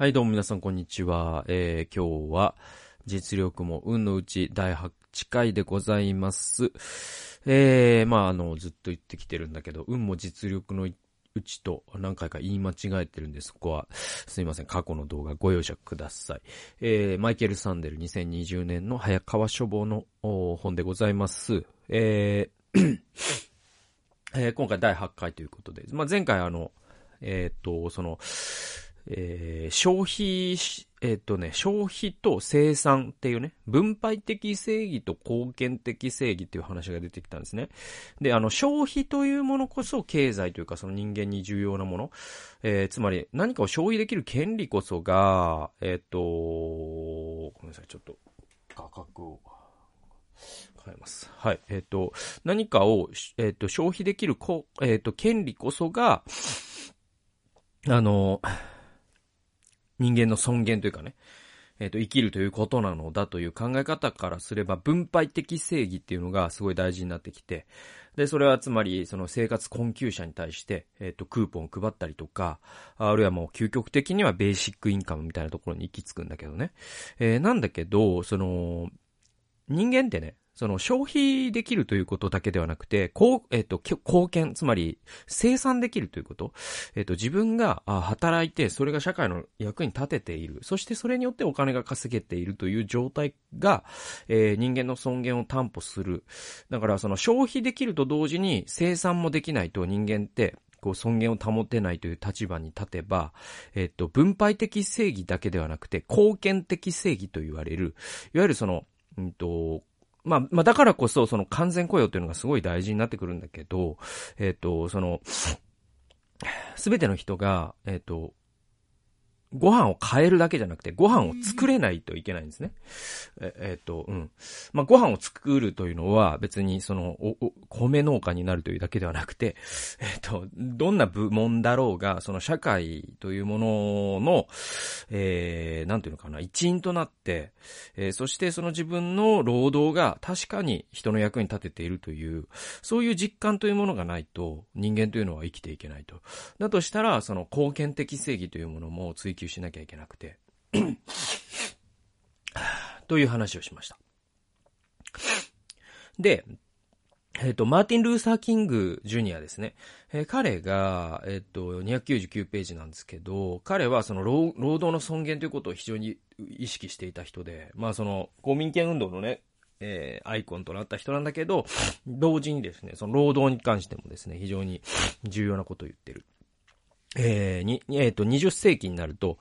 はい、どうも皆さん、こんにちは。えー、今日は、実力も運のうち第8回でございます。えー、まあ、あの、ずっと言ってきてるんだけど、運も実力のうちと何回か言い間違えてるんで、そこは、すいません、過去の動画ご容赦ください。えー、マイケル・サンデル2020年の早川書房の本でございます。えーえー今回第8回ということで、まあ、前回あの、えっ、と、その、えー消費、えっ、とね、消費と生産っていうね、分配的正義と貢献的正義っていう話が出てきたんですね。で、あの、消費というものこそ経済というかその人間に重要なもの。えーつまり何かを消費できる権利こそが、えっ、と、ごめんなさい、ちょっと画角を変えます。はい。えっ、と、何かを、えっ、と、消費できるこ、えっ、と、権利こそが、あの、人間の尊厳というかね、えっ、と、生きるということなのだという考え方からすれば、分配的正義っていうのがすごい大事になってきて、で、それはつまり、その生活困窮者に対して、えっ、と、クーポンを配ったりとか、あるいはもう究極的にはベーシックインカムみたいなところに行き着くんだけどね。えーなんだけど、その、人間ってね、その消費できるということだけではなくて、こう、えっ、と、貢献、つまり生産できるということ。えっ、と、自分が働いて、それが社会の役に立てている。そしてそれによってお金が稼げているという状態が、えー人間の尊厳を担保する。だからその消費できると同時に生産もできないと人間って、こう尊厳を保てないという立場に立てば、えっと、分配的正義だけではなくて、貢献的正義と言われる、いわゆるその、うんと、まあ、まあ、だからこそ、その完全雇用っていうのがすごい大事になってくるんだけど、えっ、と、その、すべての人が、えっ、と、ご飯を変えるだけじゃなくて、ご飯を作れないといけないんですね。ええっ、と、うん。まあ、ご飯を作るというのは別にその、お、お、米農家になるというだけではなくて、えっ、と、どんな部門だろうが、その社会というものの、えー、なんていうのかな、一員となって、えーそしてその自分の労働が確かに人の役に立てているという、そういう実感というものがないと、人間というのは生きていけないと。だとしたら、その貢献的正義というものも追求しなきゃいけなくて、という話をしました。で、えっ、と、マーティン・ルーサー・キング・ジュニアですね。えー彼が、えっ、と、299ページなんですけど、彼はその労労働の尊厳ということを非常に意識していた人で、まあその、公民権運動のね、えーアイコンとなった人なんだけど、同時にですね、その労働に関してもですね、非常に重要なことを言ってる。えーに、えっ、と、20世紀になると、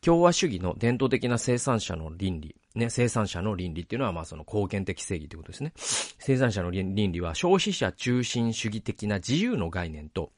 共和主義の伝統的な生産者の倫理、ね、生産者の倫理っていうのは、まあその貢献的正義ということですね。生産者の倫理は消費者中心主義的な自由の概念と、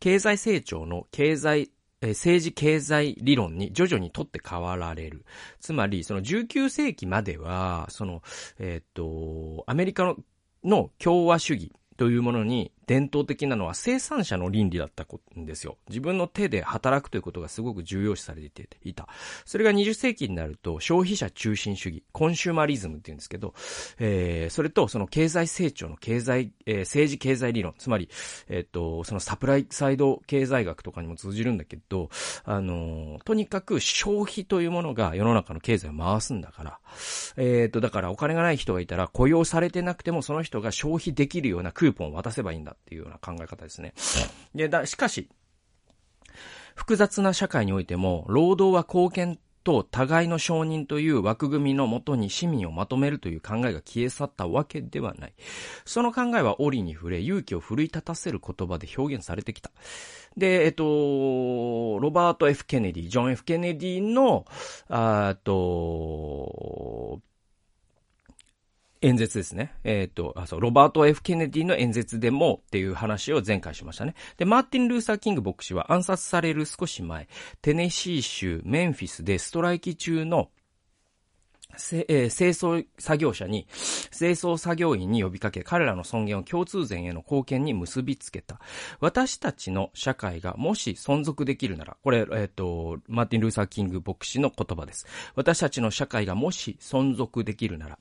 経済成長の経済、えー政治経済理論に徐々にとって変わられる。つまり、その19世紀までは、その、えーっと、アメリカのの共和主義というものに伝統的なのは生産者の倫理だったんですよ。自分の手で働くということがすごく重要視されていた。それが20世紀になると消費者中心主義、コンシューマリズムって言うんですけど、えー、それとその経済成長の経済、えー政治経済理論、つまり、えっ、と、そのサプライサイド経済学とかにも通じるんだけど、あのーとにかく消費というものが世の中の経済を回すんだから、えっ、と、だからお金がない人がいたら雇用されてなくてもその人が消費できるようなクーポンを渡せばいいんだっていうような考え方ですね。で、だ、しかし、複雑な社会においても、労働は貢献と互いの承認という枠組みのもとに市民をまとめるという考えが消え去ったわけではない。その考えは折に触れ、勇気を奮い立たせる言葉で表現されてきた。で、えっと、ロバート・ F・ ケネディ、ジョン・ F・ ケネディの、あーっと、演説ですね。えっ、と、あ、そう、ロバート・ F・ ケネディの演説でもっていう話を前回しましたね。で、マーティン・ルーサー・キング牧師は暗殺される少し前、テネシー州メンフィスでストライキ中のせえー清掃作業者に、清掃作業員に呼びかけ、彼らの尊厳を共通善への貢献に結びつけた。私たちの社会がもし存続できるなら、これ、えっ、と、マーティン・ルーサー・キング牧師の言葉です。私たちの社会がもし存続できるなら、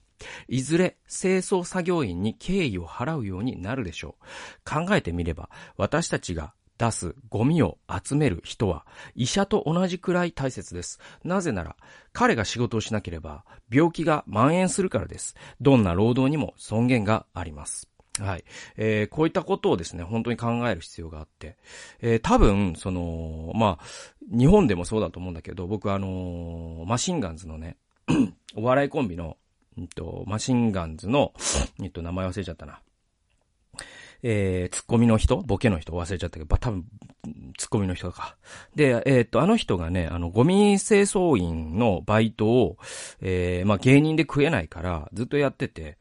いずれ清掃作業員に敬意を払うようになるでしょう。考えてみれば、私たちが出すゴミを集める人は医者と同じくらい大切です。なぜなら彼が仕事をしなければ病気が蔓延するからです。どんな労働にも尊厳があります。はい。えー、こういったことをですね、本当に考える必要があって、えー、多分、その、まあ、日本でもそうだと思うんだけど、僕あのー、マシンガンズのね、お笑いコンビの、うんと、マシンガンズの、えっと、名前忘れちゃったな。えー、ツッコミの人ボケの人忘れちゃったけど、多分、ツッコミの人か。で、えー、っと、あの人がね、あの、ゴミ清掃員のバイトを、えー、まあ、芸人で食えないから、ずっとやってて、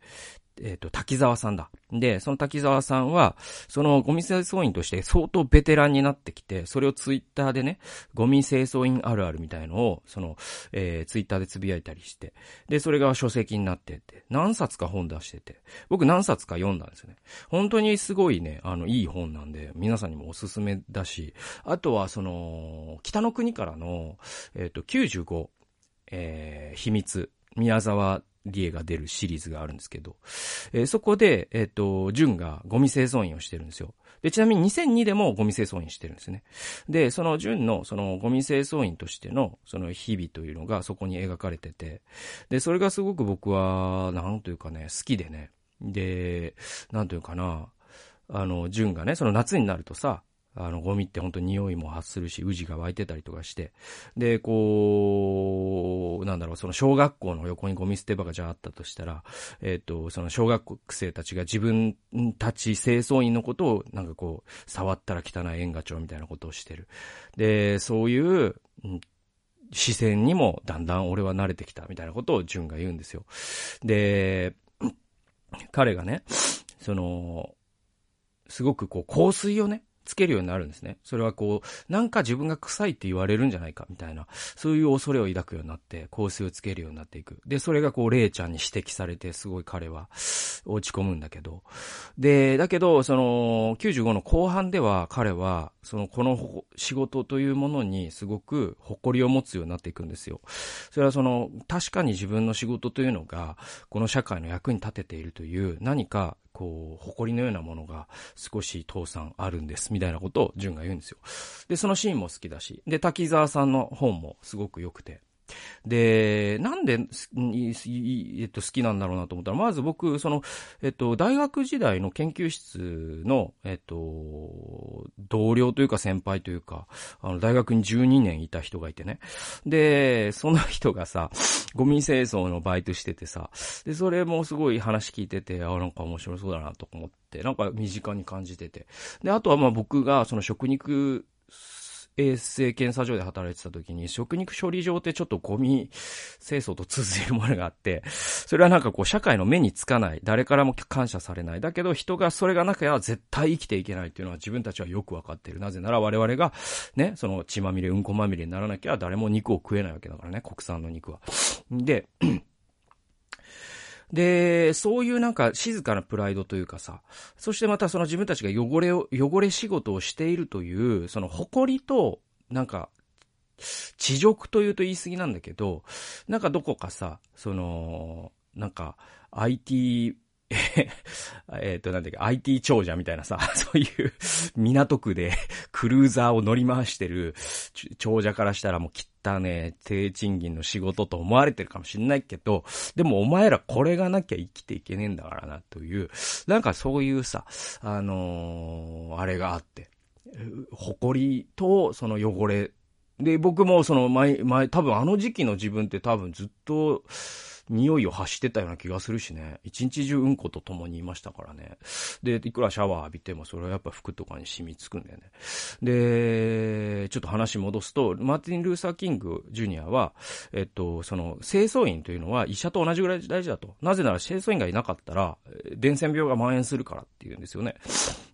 えっ、ー、と、滝沢さんだ。で、その滝沢さんは、そのゴミ清掃員として相当ベテランになってきて、それをツイッターでね、ゴミ清掃員あるあるみたいのを、その、えー、ツイッターでつぶやいたりして、で、それが書籍になってて、何冊か本出してて、僕何冊か読んだんですよね。本当にすごいね、あの、いい本なんで、皆さんにもおすすめだし、あとは、その、北の国からの、えっ、ー、と、95、えー、秘密、宮沢理恵が出るシリーズがあるんですけど、えー、そこで、えっ、ー、と、純がゴミ清掃員をしてるんですよ。で、ちなみに2002でもゴミ清掃員してるんですね。で、その純のそのゴミ清掃員としてのその日々というのがそこに描かれてて、で、それがすごく僕は、なんというかね、好きでね。で、なんというかな、あの、純がね、その夏になるとさ、あの、ゴミって本当に匂いも発するし、宇治が湧いてたりとかして。で、こう、なんだろう、その小学校の横にゴミ捨て場がじゃああったとしたら、えっ、ー、と、その小学生たちが自分たち清掃員のことを、なんかこう、触ったら汚い縁が帳みたいなことをしてる。で、そういう、視線にもだんだん俺は慣れてきたみたいなことを純が言うんですよ。で、彼がね、その、すごくこう香水をね、つけるようになるんですね。それはこう、なんか自分が臭いって言われるんじゃないかみたいな、そういう恐れを抱くようになって、香水をつけるようになっていく。で、それがこう、レイちゃんに指摘されて、すごい彼は落ち込むんだけど。で、だけど、その、95の後半では彼は、その、この仕事というものにすごく誇りを持つようになっていくんですよ。それはその、確かに自分の仕事というのが、この社会の役に立てているという、何かこう、誇りのようなものが少し父さんあるんです、みたいなことを淳が言うんですよ。で、そのシーンも好きだし、で、滝沢さんの本もすごく良くて、で、なんで、えっと、好きなんだろうなと思ったら、まず僕、その、えっと、大学時代の研究室の、えっと、同僚というか先輩というか、あの、大学に12年いた人がいてね。で、その人がさ、ゴミ清掃のバイトしててさ、で、それもすごい話聞いてて、あ、なんか面白そうだなと思って、なんか身近に感じてて。で、あとはまあ僕がその食肉衛生検査所で働いてた時に、食肉処理場ってちょっとゴミ清掃と通じるものがあって、それはなんかこう社会の目につかない、誰からも感謝されない。だけど人がそれがなきゃ絶対生きていけないっていうのは自分たちはよくわかってる。なぜなら我々がね、その血まみれ、うんこまみれにならなきゃ誰も肉を食えないわけだからね、国産の肉は。で、で、そういうなんか静かなプライドというかさ、そしてまたその自分たちが汚れを、汚れ仕事をしているという、その誇りと、なんか、地辱というと言い過ぎなんだけど、なんかどこかさ、その、なんか、IT えっと、なんだっけ、IT 長者みたいなさ、そういう港区でクルーザーを乗り回してる長者からしたらもう汚ね、低賃金の仕事と思われてるかもしんないけど、でもお前らこれがなきゃ生きていけねえんだからな、という、なんかそういうさ、あのー、あれがあって、誇りとその汚れ。で、僕もその前、前、多分あの時期の自分って多分ずっと、匂いを発してたような気がするしね。一日中うんこと共にいましたからね。で、いくらシャワー浴びてもそれはやっぱ服とかに染みつくんだよね。で、ちょっと話戻すと、マーティン・ルーサー・キング・ジュニアは、えっと、その、清掃員というのは医者と同じぐらい大事だと。なぜなら清掃員がいなかったら、伝染病が蔓延するからっていうんですよね。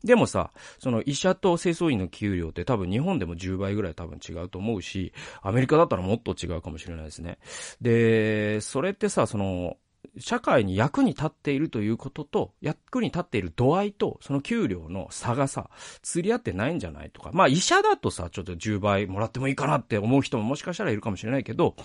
でもさ、その医者と清掃員の給料って多分日本でも10倍ぐらい多分違うと思うし、アメリカだったらもっと違うかもしれないですね。で、それってさ、その、社会に役に立っているということと、役に立っている度合いと、その給料の差がさ、釣り合ってないんじゃないとか。まあ医者だとさ、ちょっと10倍もらってもいいかなって思う人ももしかしたらいるかもしれないけど、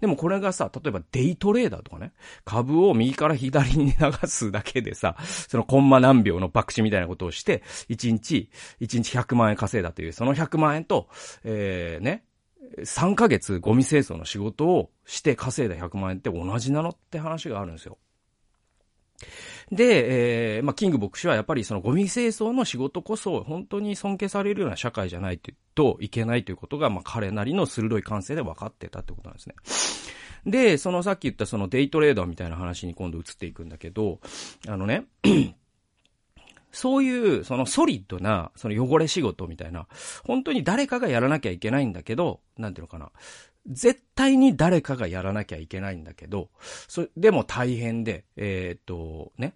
でもこれがさ、例えばデイトレーダーとかね、株を右から左に流すだけでさ、そのコンマ何秒の爆死みたいなことをして、1日、1日100万円稼いだという、その100万円と、えー、ね、3ヶ月ゴミ清掃の仕事をして稼いだ100万円って同じなのって話があるんですよ。で、えー、まあ、キング牧師はやっぱりそのゴミ清掃の仕事こそ本当に尊敬されるような社会じゃないといけないということが、まあ、彼なりの鋭い感性で分かってたってことなんですね。で、そのさっき言ったそのデイトレーダーみたいな話に今度移っていくんだけど、あのね、そういう、そのソリッドな、その汚れ仕事みたいな、本当に誰かがやらなきゃいけないんだけど、なんていうのかな。絶対に誰かがやらなきゃいけないんだけど、そ、でも大変で、えー、っと、ね、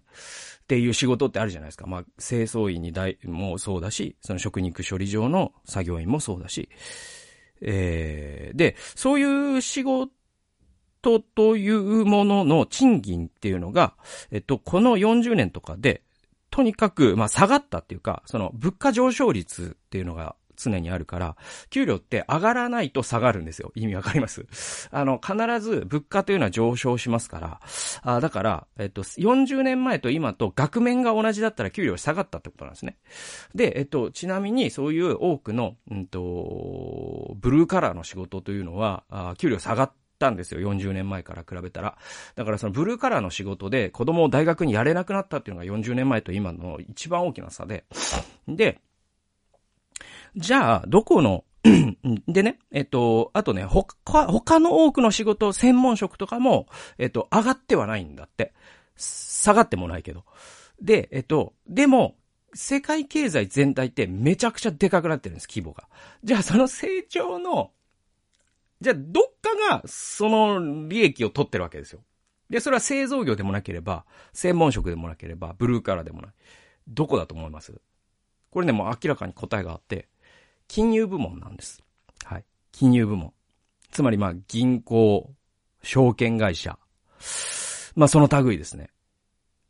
っていう仕事ってあるじゃないですか。まあ、清掃員に大、もそうだし、その食肉処理場の作業員もそうだし、えー、で、そういう仕事というものの賃金っていうのが、えっと、この40年とかで、とにかく、まあ、下がったっていうか、その、物価上昇率っていうのが常にあるから、給料って上がらないと下がるんですよ。意味わかります？あの、必ず物価というのは上昇しますから、あだから、えっと、40年前と今と額面が同じだったら給料下がったってことなんですね。で、えっと、ちなみにそういう多くの、うんと、ブルーカラーの仕事というのは、あ給料下がったんですよ。40年前から比べたら。だからそのブルーカラーの仕事で子供を大学にやれなくなったっていうのが40年前と今の一番大きな差で。で、じゃあ、どこの でね、えっと、あとね、他、他の多くの仕事、専門職とかも、えっと、上がってはないんだって。下がってもないけど。で、えっと、でも、世界経済全体ってめちゃくちゃでかくなってるんです、規模が。じゃあ、その成長のじゃあ、どっかが、その利益を取ってるわけですよ。で、それは製造業でもなければ、専門職でもなければ、ブルーカラーでもない。どこだと思います？これね、もう明らかに答えがあって、金融部門なんです。はい。金融部門。つまりまあ、銀行、証券会社。まあ、その類ですね。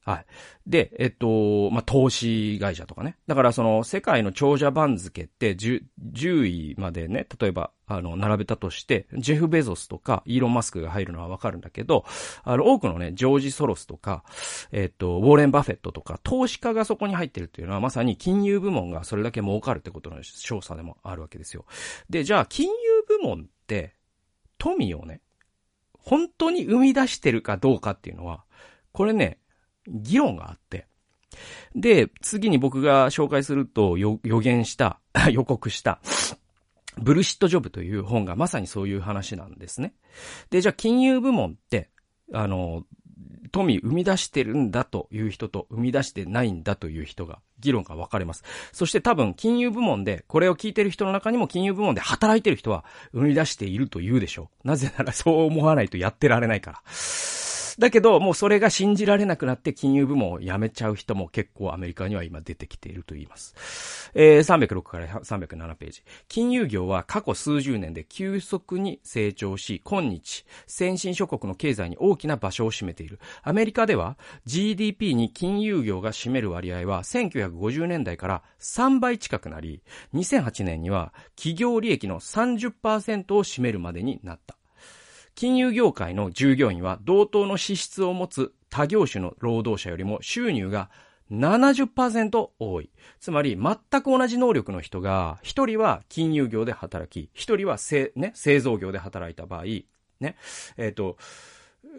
はい。で、えっと、まあ、投資会社とかね。だからその世界の長者番付って 10, 10位までね、例えば、あの、並べたとして、ジェフ・ベゾスとか、イーロン・マスクが入るのはわかるんだけど、あの、多くのね、ジョージ・ソロスとか、えっと、ウォーレン・バフェットとか、投資家がそこに入ってるっていうのは、まさに金融部門がそれだけ儲かるってことの調査でもあるわけですよ。で、じゃあ、金融部門って、富をね、本当に生み出してるかどうかっていうのは、これね、議論があって、で、次に僕が紹介すると予言した、予告した、ブルシットジョブという本がまさにそういう話なんですね。で、じゃあ金融部門って、あの、富生み出してるんだという人と生み出してないんだという人が、議論が分かれます。そして多分金融部門で、これを聞いてる人の中にも金融部門で働いてる人は生み出していると言うでしょう。なぜならそう思わないとやってられないから。だけど、もうそれが信じられなくなって金融部門を辞めちゃう人も結構アメリカには今出てきていると言います。えー、306から307ページ。金融業は過去数十年で急速に成長し、今日、先進諸国の経済に大きな場所を占めている。アメリカでは GDP に金融業が占める割合は1950年代から3倍近くなり、2008年には企業利益の30%を占めるまでになった。金融業界の従業員は同等の資質を持つ他業種の労働者よりも収入が70%多い。つまり、全く同じ能力の人が、一人は金融業で働き、一人は製、ね、製造業で働いた場合、ね、えっ、ー、と、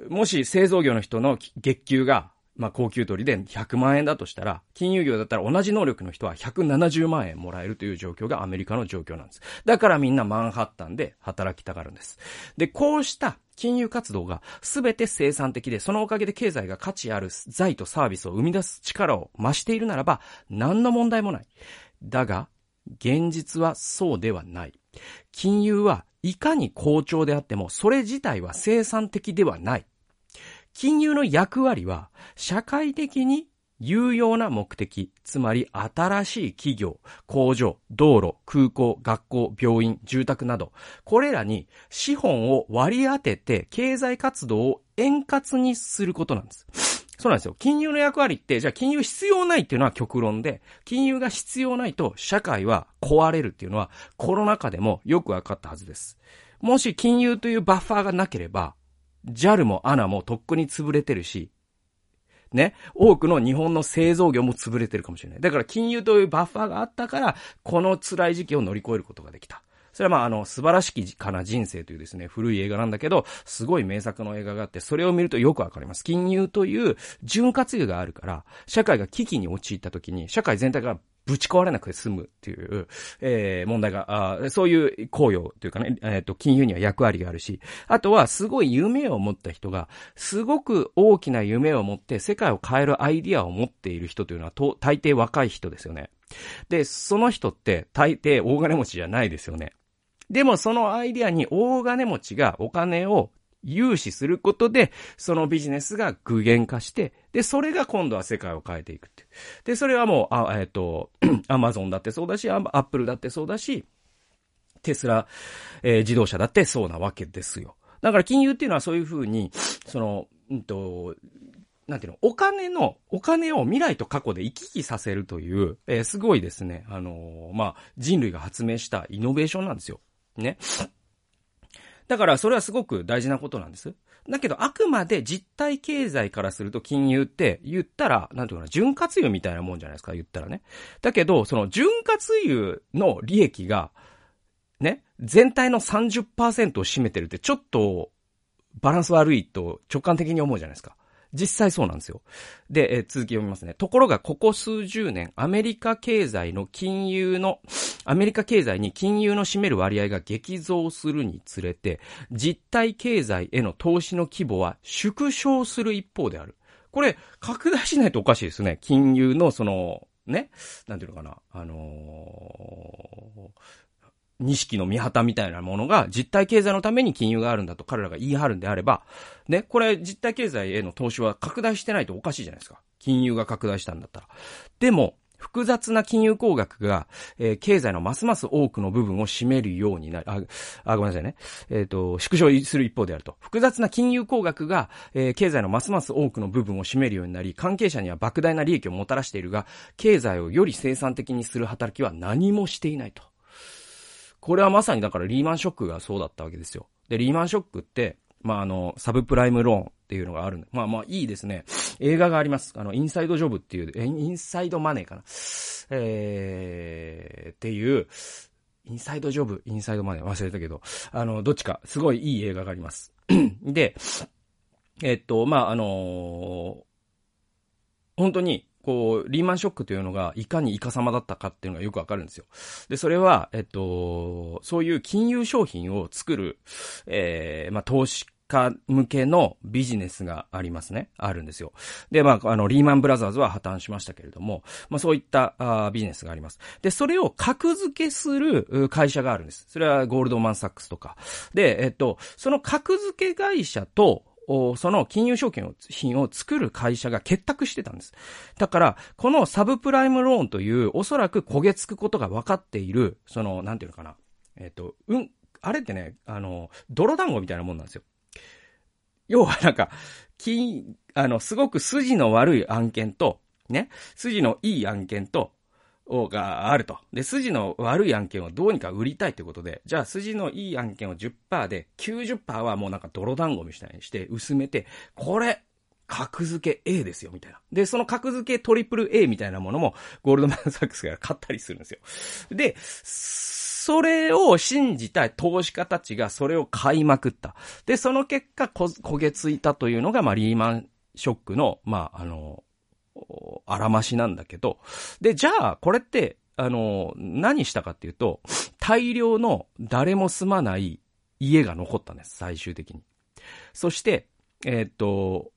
もし製造業の人の月給がまあ、高級取りで100万円だとしたら、金融業だったら同じ能力の人は170万円もらえるという状況がアメリカの状況なんです。だからみんなマンハッタンで働きたがるんです。で、こうした金融活動が全て生産的で、そのおかげで経済が価値ある財とサービスを生み出す力を増しているならば、何の問題もない。だが、現実はそうではない。金融はいかに好調であっても、それ自体は生産的ではない。金融の役割は、社会的に有用な目的、つまり新しい企業、工場、道路、空港、学校、病院、住宅など、これらに資本を割り当てて経済活動を円滑にすることなんです。そうなんですよ。金融の役割って、じゃあ金融必要ないっていうのは極論で、金融が必要ないと社会は壊れるっていうのはコロナ禍でもよくわかったはずです。もし金融というバッファーがなければ、JAL も ANA もとっくに潰れてるし、ね、多くの日本の製造業も潰れてるかもしれない。だから金融というバッファーがあったから、この辛い時期を乗り越えることができた。それはまあ、あの、素晴らしきかな人生というですね、古い映画なんだけど、すごい名作の映画があって、それを見るとよくわかります。金融という潤滑油があるから、社会が危機に陥った時に、社会全体がぶち壊れなくて済むっていう、えー、問題が、あそういう行為というかね、えっ、ー、と、金融には役割があるし、あとはすごい夢を持った人が、すごく大きな夢を持って世界を変えるアイディアを持っている人というのは、と、大抵若い人ですよね。で、その人って大抵大金持ちじゃないですよね。でもそのアイディアに大金持ちがお金を融資することで、そのビジネスが具現化して、で、それが今度は世界を変えていくって。で、それはもう、あ、えっ、ー、と、アマゾンだってそうだし、アップルだってそうだし、テスラ、えー、自動車だってそうなわけですよ。だから金融っていうのはそういうふうに、その、うんと、なんていうの、お金の、お金を未来と過去で行き来させるという、えー、すごいですね、あのー、まあ、人類が発明したイノベーションなんですよ。ね。だからそれはすごく大事なことなんです。だけど、あくまで実体経済からすると金融って言ったら、なんていうかな、潤滑油みたいなもんじゃないですか、言ったらね。だけど、その潤滑油の利益が、ね、全体の30%を占めてるってちょっとバランス悪いと直感的に思うじゃないですか。実際そうなんですよ。で、え続き読みますね。ところが、ここ数十年、アメリカ経済の金融の、アメリカ経済に金融の占める割合が激増するにつれて、実体経済への投資の規模は縮小する一方である。これ、拡大しないとおかしいですね。金融の、その、ね、なんていうのかな、あのー、錦の見旗みたいなものが実体経済のために金融があるんだと彼らが言い張るんであれば、ね、これ実体経済への投資は拡大してないとおかしいじゃないですか。金融が拡大したんだったら。でも、複雑な金融工学が、えー、経済のますます多くの部分を占めるようになる。あ、あごめんなさいね。えっ、ー、と、縮小する一方であると。複雑な金融工学が、えー、経済のますます多くの部分を占めるようになり、関係者には莫大な利益をもたらしているが、経済をより生産的にする働きは何もしていないと。これはまさにだからリーマンショックがそうだったわけですよ。で、リーマンショックって、まあ、あの、サブプライムローンっていうのがあるんで、まあまあいいですね。映画があります。あの、インサイドジョブっていう、え、インサイドマネーかな。えー、っていう、インサイドジョブ、インサイドマネー忘れたけど、あの、どっちか、すごいいい映画があります。で、えっと、まあ、あのー、本当に、こう、リーマンショックというのがいかにイカ様だったかっていうのがよくわかるんですよ。で、それは、えっと、そういう金融商品を作る、えー、まあ、投資家向けのビジネスがありますね。あるんですよ。で、まあ、あの、リーマンブラザーズは破綻しましたけれども、まあ、そういったあビジネスがあります。で、それを格付けする会社があるんです。それはゴールドマンサックスとか。で、えっと、その格付け会社と、その金融証券を品を作る会社が結託してたんです。だから、このサブプライムローンという、おそらく焦げつくことが分かっている、その、なんていうのかな。えっ、と、うん、あれってね、あの、泥団子みたいなもんなんですよ。要はなんか、金、あの、すごく筋の悪い案件と、ね、筋のいい案件と、があると。で、筋の悪い案件をどうにか売りたいということで、じゃあ筋のいい案件を10%で、90%はもうなんか泥団子みたいにして薄めて、これ、格付け A ですよ、みたいな。で、その格付けトリプル A みたいなものも、ゴールドマンサックスが買ったりするんですよ。で、それを信じた投資家たちがそれを買いまくった。で、その結果、こ焦げついたというのが、まあ、リーマンショックの、まあ、あの、あらましなんだけど、で、じゃあ、これって、あの、何したかっていうと、大量の誰も住まない家が残ったんです、最終的に。そして、えー、っと、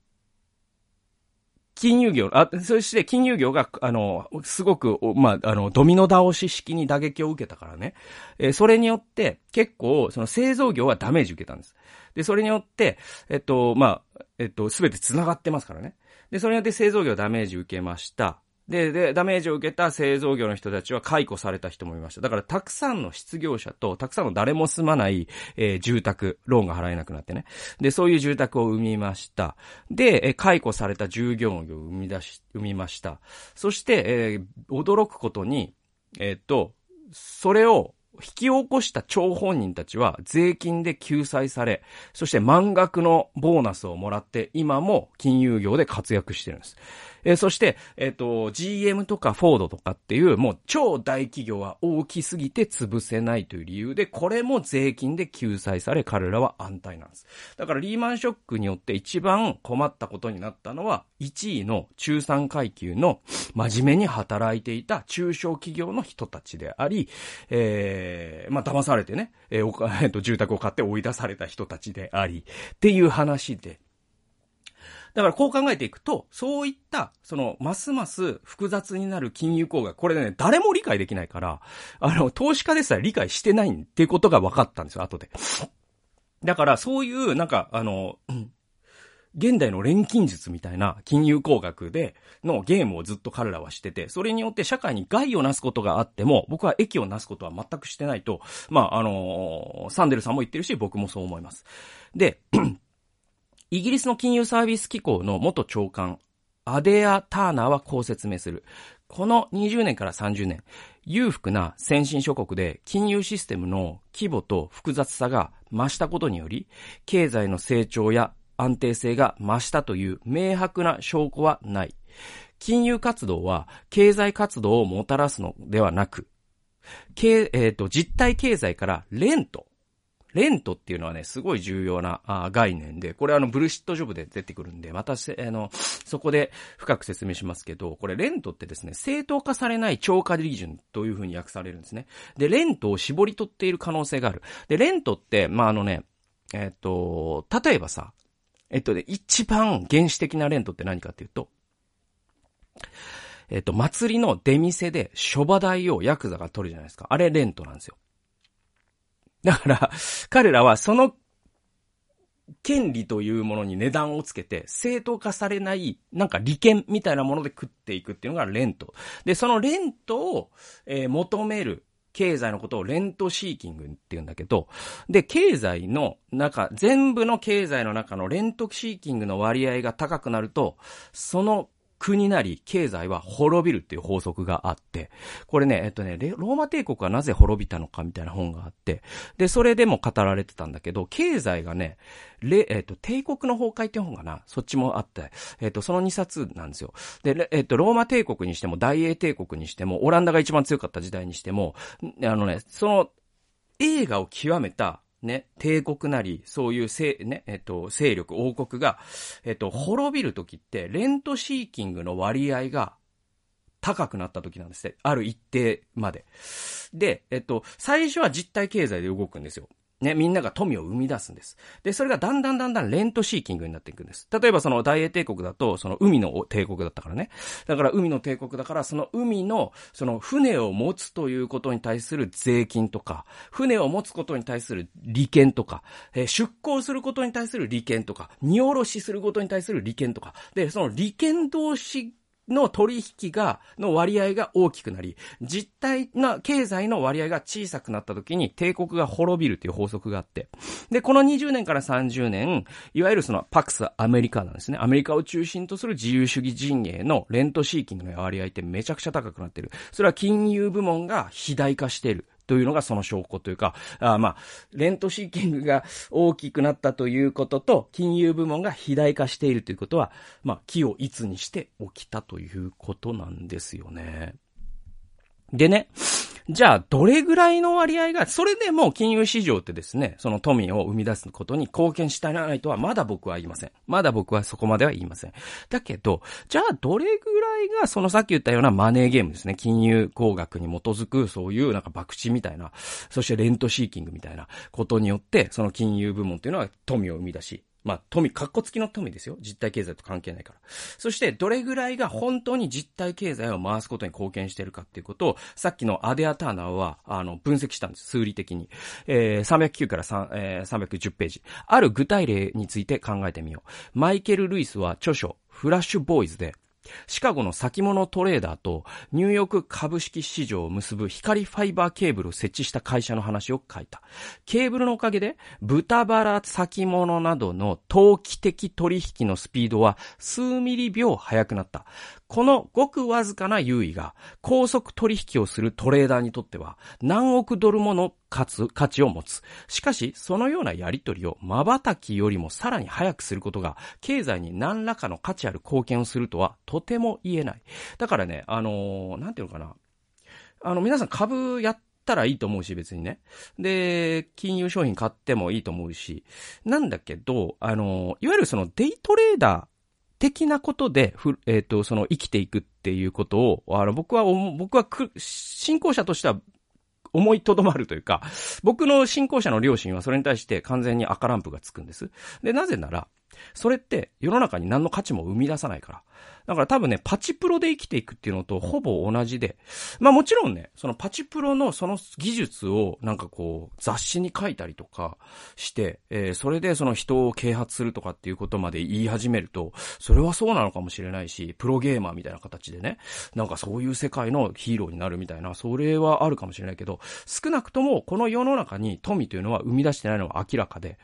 金融業、あ、そして金融業が、あの、すごく、まあ、あの、ドミノ倒し式に打撃を受けたからね。えー、それによって、結構、その製造業はダメージ受けたんです。で、それによって、えっと、まあ、えっと、すべて繋がってますからね。で、それによって製造業ダメージ受けました。で、で、ダメージを受けた製造業の人たちは解雇された人もいました。だからたくさんの失業者と、たくさんの誰も住まない、えー、住宅、ローンが払えなくなってね。で、そういう住宅を生みました。で、え、解雇された従業員を生み出し、生みました。そして、えー、驚くことに、えっと、それを引き起こした張本人たちは税金で救済され、そして満額のボーナスをもらって今も金融業で活躍してるんです。えー、そして、えっ、ー、と、GM とかフォードとかっていう、もう超大企業は大きすぎて潰せないという理由で、これも税金で救済され、彼らは安泰なんです。だからリーマンショックによって一番困ったことになったのは、1位の中産階級の真面目に働いていた中小企業の人たちであり、えー、まあ、騙されてね、えー、えっと、住宅を買って追い出された人たちであり、っていう話で、だからこう考えていくと、そういった、その、ますます複雑になる金融工学、これね、誰も理解できないから、あの、投資家でさえ理解してないっていうことが分かったんですよ、後で。だから、そういう、なんか、あの、現代の錬金術みたいな金融工学でのゲームをずっと彼らはしてて、それによって社会に害をなすことがあっても、僕は益をなすことは全くしてないと、まあ、あのサンデルさんも言ってるし、僕もそう思います。で、イギリスの金融サービス機構の元長官、アデア・ターナーはこう説明する。この20年から30年、裕福な先進諸国で金融システムの規模と複雑さが増したことにより、経済の成長や安定性が増したという明白な証拠はない。金融活動は経済活動をもたらすのではなく、えー実体経済からレント、レントっていうのはね、すごい重要な概念で、これあの、ブルシットジョブで出てくるんで、またあの、そこで深く説明しますけど、これレントってですね、正当化されない超過利潤というふうに訳されるんですね。で、レントを絞り取っている可能性がある。で、レントって、まあ、あのね、えっ、と、例えばさ、えっとね、一番原始的なレントって何かっていうと、えっと、祭りの出店で諸場代をヤクザが取るじゃないですか。あれレントなんですよ。だから、彼らはその権利というものに値段をつけて、正当化されない、なんか利権みたいなもので食っていくっていうのがレント。で、そのレントを、えー、求める経済のことをレントシーキングって言うんだけど、で、経済の中、全部の経済の中のレントシーキングの割合が高くなると、その国なり経済は滅びるっていう法則があって、これね、えっとね、ローマ帝国はなぜ滅びたのかみたいな本があって、で、それでも語られてたんだけど、経済がね、れ、えっと、帝国の崩壊って本かなそっちもあって、えっと、その2冊なんですよ。で、えっと、ローマ帝国にしても、大英帝国にしても、オランダが一番強かった時代にしても、あのね、その、映画を極めたね、帝国なり、そういうせ、ね、えっと、勢力、王国が、えっと、滅びるときって、レントシーキングの割合が高くなった時なんですね。ある一定まで。で、えっと、最初は実体経済で動くんですよ。ね、みんなが富を生み出すんです。で、それがだんだんだんだんレントシーキングになっていくんです。例えばその大英帝国だと、その海の帝国だったからね。だから海の帝国だから、その海の、その船を持つということに対する税金とか、船を持つことに対する利権とか、えー、出港することに対する利権とか、荷下ろしすることに対する利権とか、で、その利権同士の取引が、の割合が大きくなり、実体な経済の割合が小さくなった時に帝国が滅びるという法則があって。で、この20年から30年、いわゆるそのパクスアメリカなんですね。アメリカを中心とする自由主義陣営のレントシーキングの割合ってめちゃくちゃ高くなってる。それは金融部門が肥大化してる。というのがその証拠というか、あまあ、レントシーキングが大きくなったということと、金融部門が肥大化しているということは、まあ、木をいつにして起きたということなんですよね。でね、じゃあ、どれぐらいの割合が、それでも金融市場ってですね、その富を生み出すことに貢献したらないとはまだ僕は言いません。まだ僕はそこまでは言いません。だけど、じゃあどれぐらいがそのさっき言ったようなマネーゲームですね、金融工学に基づくそういうなんか博打みたいな、そしてレントシーキングみたいなことによって、その金融部門っていうのは富を生み出し、まあ、富、格好付きの富ですよ。実体経済と関係ないから。そして、どれぐらいが本当に実体経済を回すことに貢献してるかっていうことを、さっきのアデアターナーは、あの、分析したんです。数理的に。えー、309から3、えー、310ページ。ある具体例について考えてみよう。マイケル・ルイスは著書、フラッシュボーイズで、シカゴの先物トレーダーとニューヨーク株式市場を結ぶ光ファイバーケーブルを設置した会社の話を書いた。ケーブルのおかげで豚バラ先物などの投機的取引のスピードは数ミリ秒速くなった。このごくわずかな優位が高速取引をするトレーダーにとっては何億ドルもの価値を持つ。しかし、そのようなやり取りを瞬きよりもさらに早くすることが経済に何らかの価値ある貢献をするとはとても言えない。だからね、あのー、なんていうのかな。あの、皆さん株やったらいいと思うし、別にね。で、金融商品買ってもいいと思うし。なんだけど、あの、いわゆるそのデイトレーダー的なことで、えっ、ー、と、その生きていくっていうことを、あの、僕は、僕は信仰者としては思いとどまるというか、僕の信仰者の両親はそれに対して完全に赤ランプがつくんです。で、なぜなら、それって世の中に何の価値も生み出さないから。だから多分ね、パチプロで生きていくっていうのとほぼ同じで、まあもちろんね、そのパチプロのその技術をなんかこう雑誌に書いたりとかして、えー、それでその人を啓発するとかっていうことまで言い始めると、それはそうなのかもしれないし、プロゲーマーみたいな形でね、なんかそういう世界のヒーローになるみたいな、それはあるかもしれないけど、少なくともこの世の中に富というのは生み出してないのは明らかで、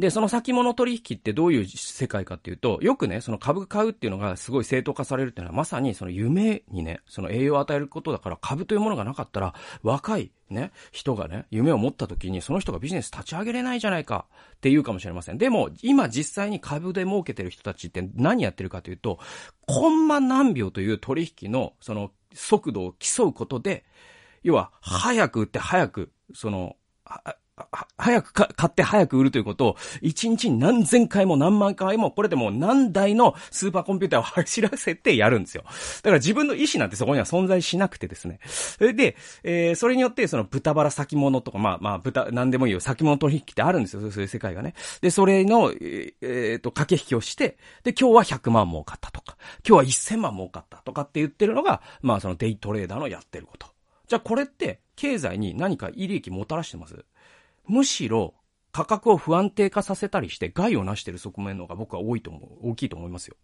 で、その先物取引ってどういう世界かっていうと、よくね、その株買うっていうのがすごい正当化されるっていうのは、まさにその夢にね、その栄養を与えることだから、株というものがなかったら、若いね、人がね、夢を持った時に、その人がビジネス立ち上げれないじゃないかって言うかもしれません。でも、今実際に株で儲けてる人たちって何やってるかというと、コンマ何秒という取引の、その、速度を競うことで、要は、早く売って早く、その、早くか買って早く売るということを、一日に何千回も何万回も、これでもう何台のスーパーコンピューターを走らせてやるんですよ。だから自分の意思なんてそこには存在しなくてですね。で、えー、それによってその豚バラ先物とか、まあまあ豚、なんでもいいよ、先物取引ってあるんですよ、そういう世界がね。で、それの、えー、えー、と、駆け引きをして、で、今日は100万儲かったとか、今日は1000万儲かったとかって言ってるのが、まあそのデイトレーダーのやってること。じゃあこれって、経済に何か利益もたらしてます？むしろ価格を不安定化させたりして害をなしている側面の方が僕は多いと思う、大きいと思いますよ。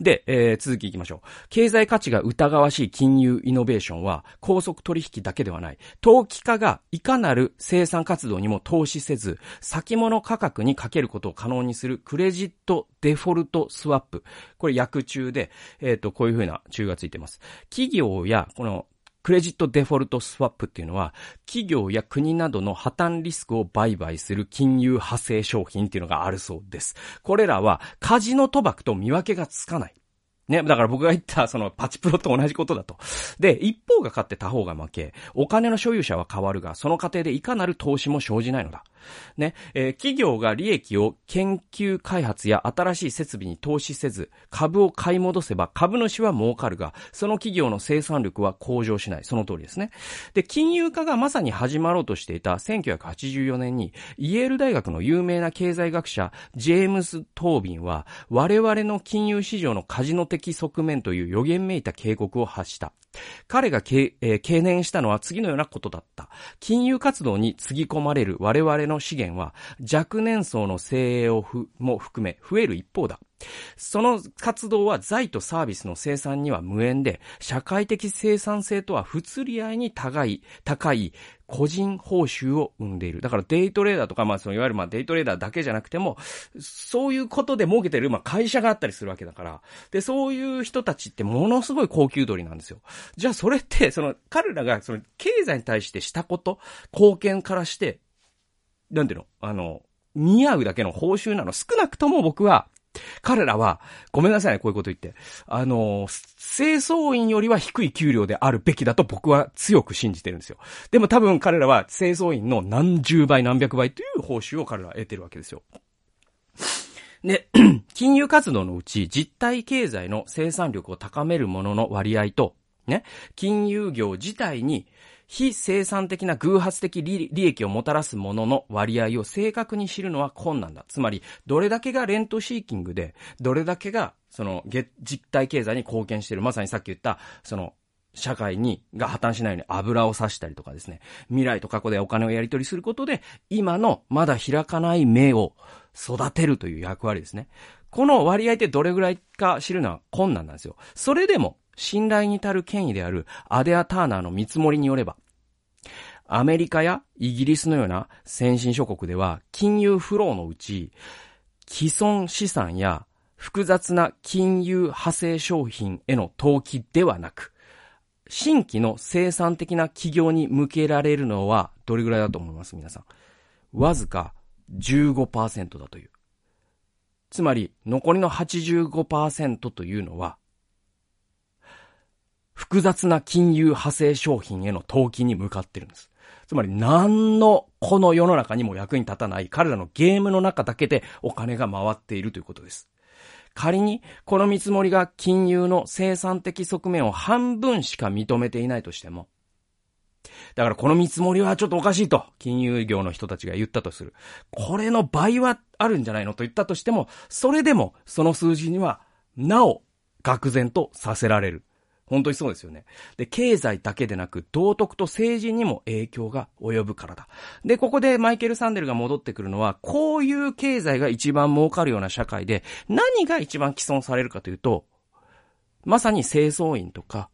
で、えー、続き行きましょう。経済価値が疑わしい金融イノベーションは高速取引だけではない。投機家がいかなる生産活動にも投資せず、先物価格にかけることを可能にするクレジットデフォルトスワップ。これ訳中で、えっ、ー、と、こういう風な中がついてます。企業や、このクレジットデフォルトスワップっていうのは、企業や国などの破綻リスクを売買する金融派生商品っていうのがあるそうです。これらは、カジノ賭博と見分けがつかない。ね、だから僕が言ったそのパチプロと同じことだと。で、一方が勝って他方が負け、お金の所有者は変わるが、その過程でいかなる投資も生じないのだ。ね、えー、企業が利益を研究開発や新しい設備に投資せず、株を買い戻せば株主は儲かるが、その企業の生産力は向上しない。その通りですね。で、金融化がまさに始まろうとしていた1984年に、イェール大学の有名な経済学者、ジェームス・トービンは、我々の金融市場のカジノ的側面という予言めいた警告を発した。彼がけ、えー、懸念したのは次のようなことだった。金融活動につぎ込まれる我々の資源は若年層の精鋭をふも含め増える一方だ。その活動は財とサービスの生産には無縁で、社会的生産性とは不釣り合いに高い、高い個人報酬を生んでいる。だからデイトレーダーとか、まあそのいわゆるまあデイトレーダーだけじゃなくても、そういうことで儲けてる、まあ会社があったりするわけだから。で、そういう人たちってものすごい高級取りなんですよ。じゃあそれって、その彼らがその経済に対してしたこと、貢献からして、なんていうの？あの、似合うだけの報酬なの。少なくとも僕は、彼らは、ごめんなさいね、こういうこと言って。あの、清掃員よりは低い給料であるべきだと僕は強く信じてるんですよ。でも多分彼らは清掃員の何十倍何百倍という報酬を彼らは得てるわけですよ。で、金融活動のうち実体経済の生産力を高めるものの割合と、ね、金融業自体に非生産的な偶発的利益をもたらすものの割合を正確に知るのは困難だ。つまり、どれだけがレントシーキングで、どれだけが、その、実体経済に貢献している。まさにさっき言った、その、社会に、が破綻しないように油を差したりとかですね。未来と過去でお金をやり取りすることで、今のまだ開かない目を育てるという役割ですね。この割合ってどれぐらいか知るのは困難なんですよ。それでも、信頼に至る権威であるアデア・ターナーの見積もりによれば、アメリカやイギリスのような先進諸国では金融フローのうち、既存資産や複雑な金融派生商品への投機ではなく、新規の生産的な企業に向けられるのはどれぐらいだと思います？皆さん。わずか15%だという。つまり、残りの85%というのは、複雑な金融派生商品への投機に向かってるんです。つまり何のこの世の中にも役に立たない彼らのゲームの中だけでお金が回っているということです。仮にこの見積もりが金融の生産的側面を半分しか認めていないとしても、だからこの見積もりはちょっとおかしいと、金融業の人たちが言ったとする。これの倍はあるんじゃないのと言ったとしても、それでもその数字には、なお、愕然とさせられる。本当にそうですよね。で、経済だけでなく、道徳と政治にも影響が及ぶからだ。で、ここでマイケル・サンデルが戻ってくるのは、こういう経済が一番儲かるような社会で、何が一番既存されるかというと、まさに清掃員とか、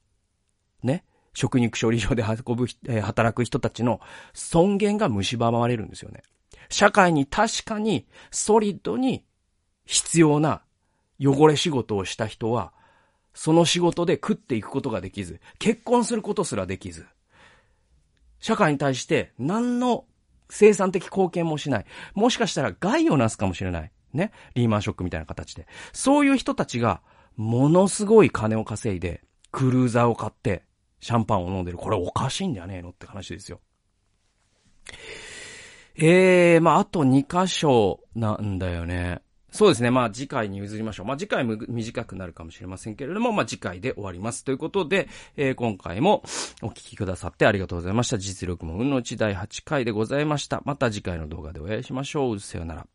ね、食肉処理場で運ぶ、えー、働く人たちの尊厳が蝕まれるんですよね。社会に確かにソリッドに必要な汚れ仕事をした人は、その仕事で食っていくことができず、結婚することすらできず、社会に対して何の生産的貢献もしない。もしかしたら害をなすかもしれない。ね。リーマンショックみたいな形で。そういう人たちが、ものすごい金を稼いで、クルーザーを買って、シャンパンを飲んでる。これおかしいんじゃねえのって話ですよ。ええー、まあ、あと2箇所なんだよね。そうですね。まあ次回に譲りましょう。まあ次回も短くなるかもしれませんけれども、まあ次回で終わります。ということで、えー、今回もお聴きくださってありがとうございました。実力も運のうち第8回でございました。また次回の動画でお会いしましょう。さよなら。